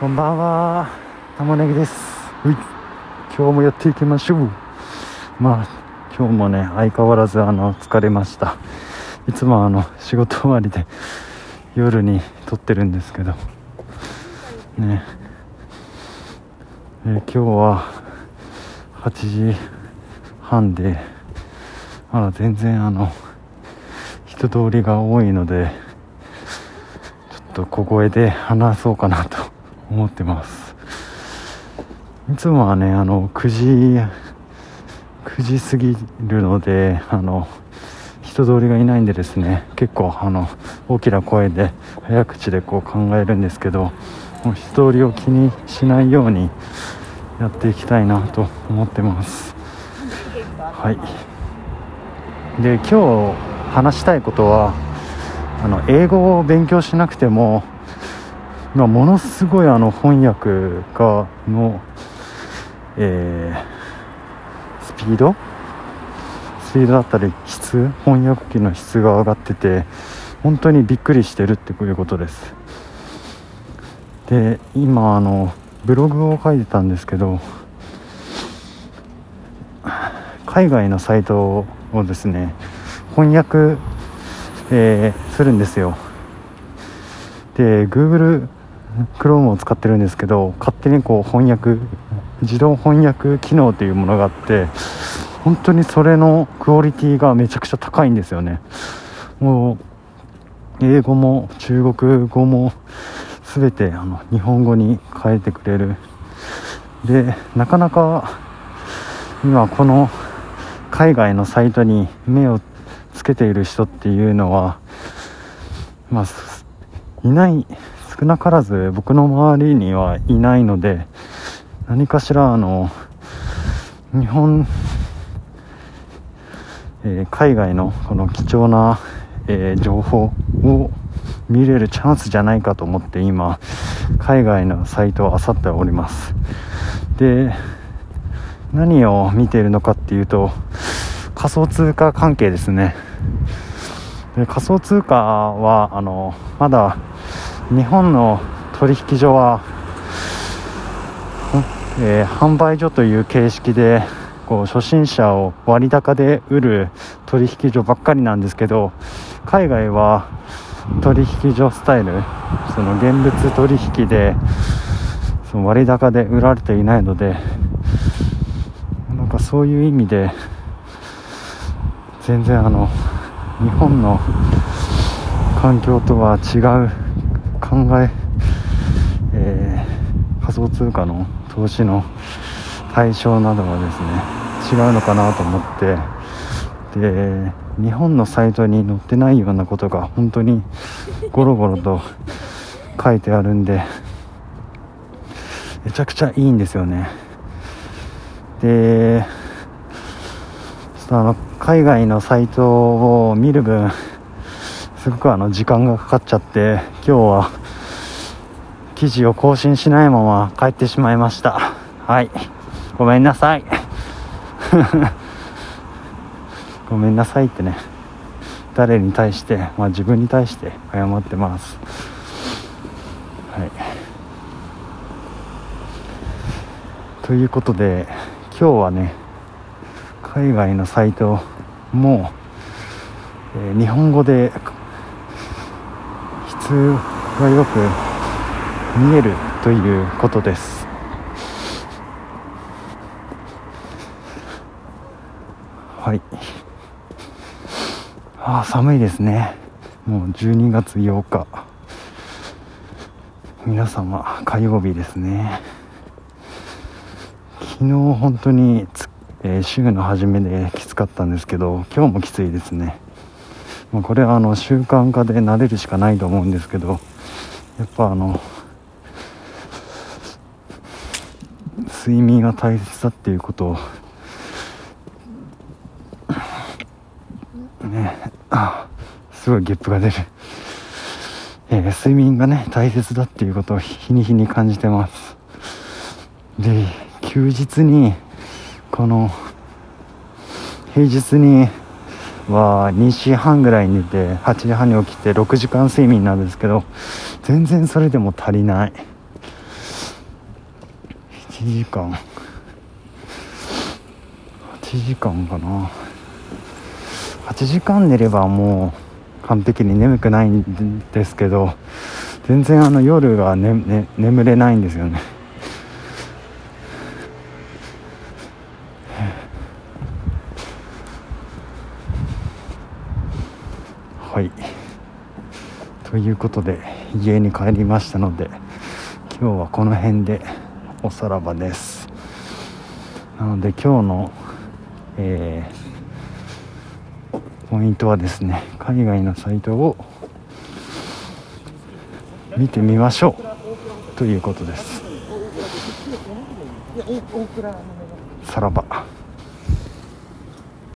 こんばんは。玉ねぎです。うい。今日もやっていきましょう。まあ今日もね相変わらずあの疲れました。いつもあの仕事終わりで夜に撮ってるんですけど。ね。え今日は8時半でまだ全然あの人通りが多いのでちょっと小声で話そうかなと思ってます。いつもはねあの9時9時過ぎるのであの人通りがいないんでですね結構あの大きな声で早口でこう考えるんですけどもう人通りを気にしないようにやっていきたいなと思ってます。はい。で今日話したいことはあの英語を勉強しなくても今ものすごいあの翻訳がの、えースピード？スピードだったり質？翻訳機の質が上がってて本当にびっくりしてるっていうことです。で今あのブログを書いてたんですけど海外のサイトをですね翻訳、えーするんですよ。で Google Chrome を使ってるんですけど勝手にこう翻訳自動翻訳機能というものがあって本当にそれのクオリティがめちゃくちゃ高いんですよね。もう英語も中国語も全てあの日本語に変えてくれる。でなかなか今この海外のサイトに目をつけている人っていうのはまあいない少なからず僕の周りにはいないので何かしらあの日本、えー海外のこの貴重な、えー情報を見れるチャンスじゃないかと思って今海外のサイトを漁っております。で何を見ているのかっていうと仮想通貨関係ですね。で仮想通貨はあのまだ日本の取引所は、えー販売所という形式でこう初心者を割高で売る取引所ばっかりなんですけど海外は取引所スタイルその現物取引でその割高で売られていないのでなんかそういう意味で全然あの日本の環境とは違う考ええー仮想通貨の投資の対象などがですね違うのかなと思ってで日本のサイトに載ってないようなことが本当にゴロゴロと書いてあるんでめちゃくちゃいいんですよね。でちょっとあの海外のサイトを見る分すごくあの時間がかかっちゃって今日は記事を更新しないまま帰ってしまいました。はい。ごめんなさい。ごめんなさいってね。誰に対して、まあ、自分に対して謝ってます。はい。ということで今日はね海外のサイトも、えー日本語で質がよく見えるということです。はい。あ寒いですね。もう12月8日皆様火曜日ですね。昨日本当に、えー週の初めできつかったんですけど今日もきついですね。まあこれはあの習慣化で慣れるしかないと思うんですけどやっぱあの睡眠が大切だっていうことをねあすごいゲップが出る、えー睡眠がね大切だっていうことを日に日に感じてます。で休日にこの平日には2時半ぐらいに寝て8時半に起きて6時間睡眠なんですけど全然それでも足りない。8時間。8時間かな。8時間寝ればもう完璧に眠くないんですけど全然あの夜が、ねね、眠れないんですよね。はい。ということで家に帰りましたので今日はこの辺で。おさらばです。なので今日の、えー、ポイントはですね海外のサイトを見てみましょうということです。さらば。